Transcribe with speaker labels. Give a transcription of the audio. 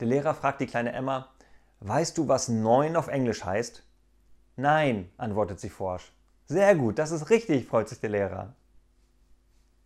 Speaker 1: Der Lehrer fragt die kleine Emma, weißt du, was 9 auf Englisch heißt? Nein, antwortet sie forsch. Sehr gut, das ist richtig, freut sich der Lehrer.